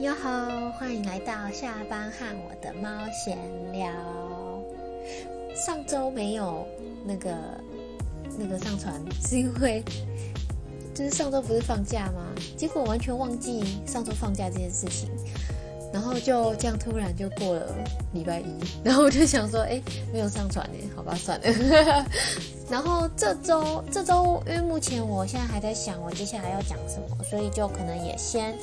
你好，欢迎来到下班和我的猫闲聊。上周没有那个那个上传，是因为就是上周不是放假吗？结果完全忘记上周放假这件事情，然后就这样突然就过了礼拜一，然后我就想说，哎，没有上传呢，好吧，算了。然后这周这周，因为目前我现在还在想我接下来要讲什么，所以就可能也先。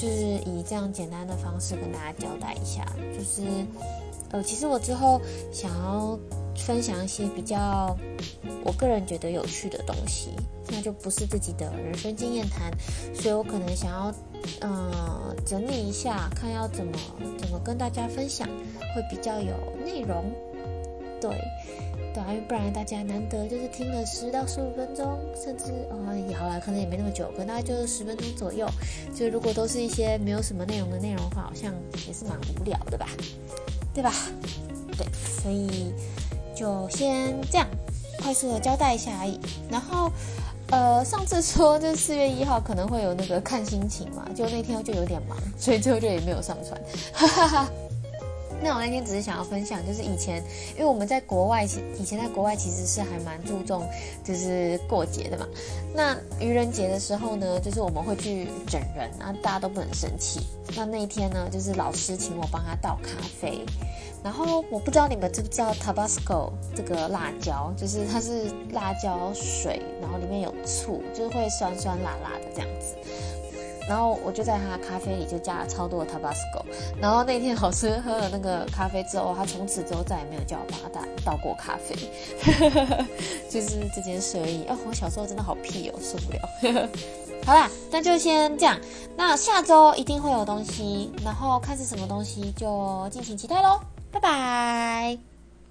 就是以这样简单的方式跟大家交代一下，就是，呃，其实我之后想要分享一些比较我个人觉得有趣的东西，那就不是自己的人生经验谈，所以我可能想要，呃，整理一下，看要怎么怎么跟大家分享，会比较有内容，对。对啊，因为不然大家难得就是听了十到十五分钟，甚至哦也好了，可能也没那么久，可能大概就是十分钟左右。就如果都是一些没有什么内容的内容的话，好像也是蛮无聊的吧？对吧？对，所以就先这样快速的交代一下而已。然后呃，上次说就是四月一号可能会有那个看心情嘛，就那天就有点忙，所以最后就也没有上传。哈哈哈。那我那天只是想要分享，就是以前，因为我们在国外，以前在国外其实是还蛮注重就是过节的嘛。那愚人节的时候呢，就是我们会去整人，那大家都不能生气。那那一天呢，就是老师请我帮他倒咖啡，然后我不知道你们知不知道 Tabasco 这个辣椒，就是它是辣椒水，然后里面有醋，就是会酸酸辣辣的这样子。然后我就在他咖啡里就加了超多的 Tabasco，然后那天老师喝了那个咖啡之后，他从此之后再也没有叫我帮他倒倒过咖啡，就是这件事而已。哦，我小时候真的好屁哦，受不了。好啦，那就先这样。那下周一定会有东西，然后看是什么东西就敬请期待喽。拜拜。